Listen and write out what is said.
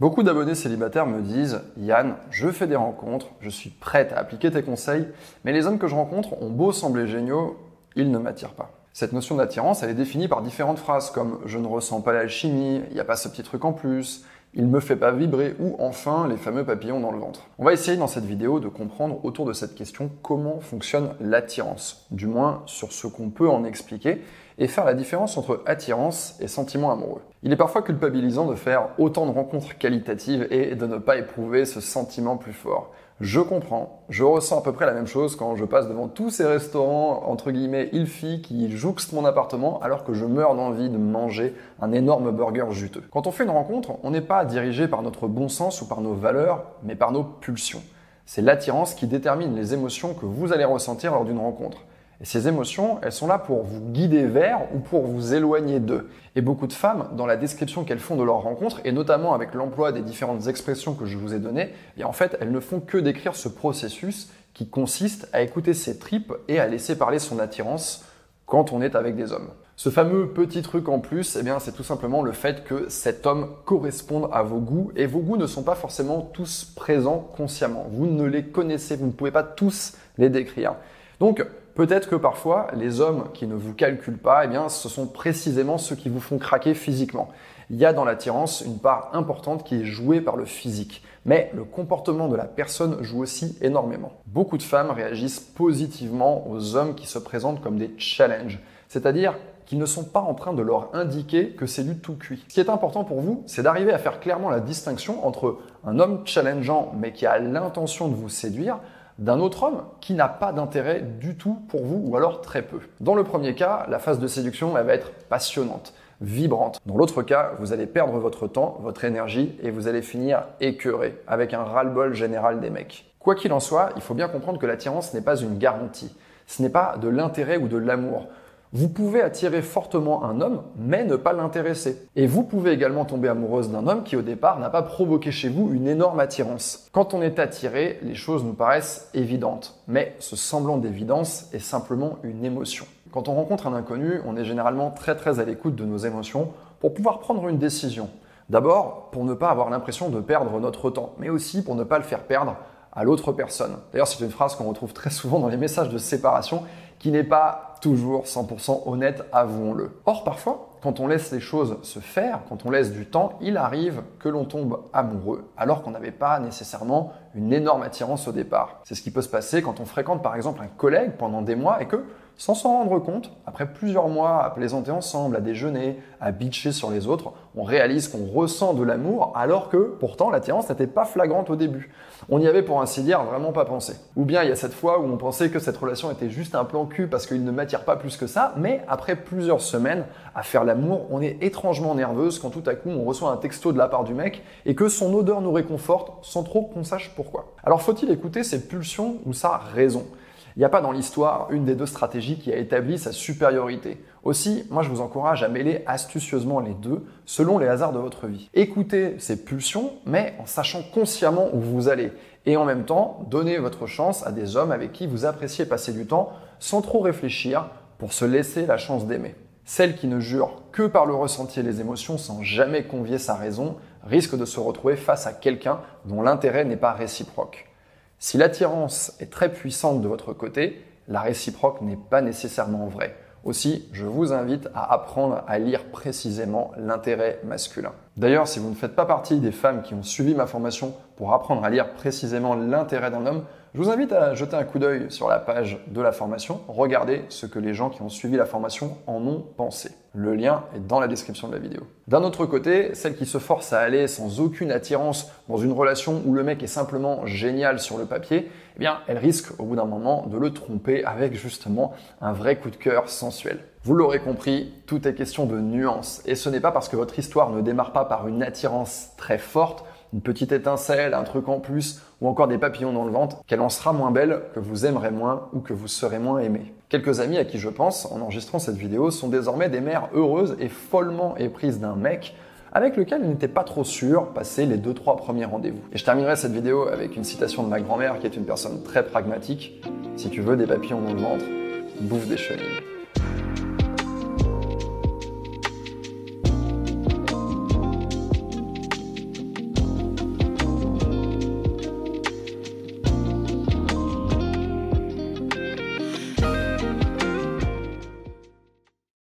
Beaucoup d'abonnés célibataires me disent Yann, je fais des rencontres, je suis prête à appliquer tes conseils, mais les hommes que je rencontre ont beau sembler géniaux, ils ne m'attirent pas. Cette notion d'attirance, elle est définie par différentes phrases comme je ne ressens pas l'alchimie, il n'y a pas ce petit truc en plus, il me fait pas vibrer ou enfin les fameux papillons dans le ventre. On va essayer dans cette vidéo de comprendre autour de cette question comment fonctionne l'attirance, du moins sur ce qu'on peut en expliquer et faire la différence entre attirance et sentiment amoureux. Il est parfois culpabilisant de faire autant de rencontres qualitatives et de ne pas éprouver ce sentiment plus fort. Je comprends, je ressens à peu près la même chose quand je passe devant tous ces restaurants, entre guillemets, il qui jouxtent mon appartement alors que je meurs d'envie de manger un énorme burger juteux. Quand on fait une rencontre, on n'est pas dirigé par notre bon sens ou par nos valeurs, mais par nos pulsions. C'est l'attirance qui détermine les émotions que vous allez ressentir lors d'une rencontre. Et ces émotions, elles sont là pour vous guider vers ou pour vous éloigner d'eux. Et beaucoup de femmes, dans la description qu'elles font de leur rencontre, et notamment avec l'emploi des différentes expressions que je vous ai données, et en fait, elles ne font que décrire ce processus qui consiste à écouter ses tripes et à laisser parler son attirance quand on est avec des hommes. Ce fameux petit truc en plus, eh bien, c'est tout simplement le fait que cet homme corresponde à vos goûts et vos goûts ne sont pas forcément tous présents consciemment. Vous ne les connaissez, vous ne pouvez pas tous les décrire. Donc, Peut-être que parfois, les hommes qui ne vous calculent pas, eh bien, ce sont précisément ceux qui vous font craquer physiquement. Il y a dans l'attirance une part importante qui est jouée par le physique. Mais le comportement de la personne joue aussi énormément. Beaucoup de femmes réagissent positivement aux hommes qui se présentent comme des challenges. C'est-à-dire qu'ils ne sont pas en train de leur indiquer que c'est du tout cuit. Ce qui est important pour vous, c'est d'arriver à faire clairement la distinction entre un homme challengeant mais qui a l'intention de vous séduire d'un autre homme qui n'a pas d'intérêt du tout pour vous ou alors très peu. Dans le premier cas, la phase de séduction elle va être passionnante, vibrante. Dans l'autre cas, vous allez perdre votre temps, votre énergie et vous allez finir écœuré avec un ras-le-bol général des mecs. Quoi qu'il en soit, il faut bien comprendre que l'attirance n'est pas une garantie. Ce n'est pas de l'intérêt ou de l'amour. Vous pouvez attirer fortement un homme, mais ne pas l'intéresser. Et vous pouvez également tomber amoureuse d'un homme qui au départ n'a pas provoqué chez vous une énorme attirance. Quand on est attiré, les choses nous paraissent évidentes, mais ce semblant d'évidence est simplement une émotion. Quand on rencontre un inconnu, on est généralement très très à l'écoute de nos émotions pour pouvoir prendre une décision. D'abord, pour ne pas avoir l'impression de perdre notre temps, mais aussi pour ne pas le faire perdre à l'autre personne. D'ailleurs, c'est une phrase qu'on retrouve très souvent dans les messages de séparation qui n'est pas toujours 100% honnête, avouons-le. Or, parfois, quand on laisse les choses se faire, quand on laisse du temps, il arrive que l'on tombe amoureux, alors qu'on n'avait pas nécessairement une énorme attirance au départ. C'est ce qui peut se passer quand on fréquente par exemple un collègue pendant des mois et que, sans s'en rendre compte, après plusieurs mois à plaisanter ensemble, à déjeuner, à bitcher sur les autres, on réalise qu'on ressent de l'amour alors que pourtant l'attirance n'était pas flagrante au début. On y avait pour ainsi dire vraiment pas pensé. Ou bien il y a cette fois où on pensait que cette relation était juste un plan cul parce qu'il ne m'attire pas plus que ça, mais après plusieurs semaines à faire l'amour, on est étrangement nerveuse quand tout à coup on reçoit un texto de la part du mec et que son odeur nous réconforte sans trop qu'on sache pourquoi. Alors faut-il écouter ses pulsions ou sa raison? Il n'y a pas dans l'histoire une des deux stratégies qui a établi sa supériorité. Aussi, moi je vous encourage à mêler astucieusement les deux selon les hasards de votre vie. Écoutez ces pulsions, mais en sachant consciemment où vous allez. Et en même temps, donnez votre chance à des hommes avec qui vous appréciez passer du temps sans trop réfléchir pour se laisser la chance d'aimer. Celle qui ne jure que par le ressenti et les émotions sans jamais convier sa raison risque de se retrouver face à quelqu'un dont l'intérêt n'est pas réciproque. Si l'attirance est très puissante de votre côté, la réciproque n'est pas nécessairement vraie. Aussi, je vous invite à apprendre à lire précisément l'intérêt masculin. D'ailleurs, si vous ne faites pas partie des femmes qui ont suivi ma formation pour apprendre à lire précisément l'intérêt d'un homme, je vous invite à jeter un coup d'œil sur la page de la formation. Regardez ce que les gens qui ont suivi la formation en ont pensé. Le lien est dans la description de la vidéo. D'un autre côté, celle qui se force à aller sans aucune attirance dans une relation où le mec est simplement génial sur le papier, eh bien, elle risque au bout d'un moment de le tromper avec justement un vrai coup de cœur sensuel. Vous l'aurez compris, tout est question de nuance. Et ce n'est pas parce que votre histoire ne démarre pas par une attirance très forte une petite étincelle, un truc en plus, ou encore des papillons dans le ventre, qu'elle en sera moins belle, que vous aimerez moins ou que vous serez moins aimé. Quelques amis à qui je pense, en enregistrant cette vidéo, sont désormais des mères heureuses et follement éprises d'un mec avec lequel ils n'étaient pas trop sûrs passer les deux trois premiers rendez-vous. Et je terminerai cette vidéo avec une citation de ma grand-mère qui est une personne très pragmatique. Si tu veux des papillons dans le ventre, bouffe des chenilles.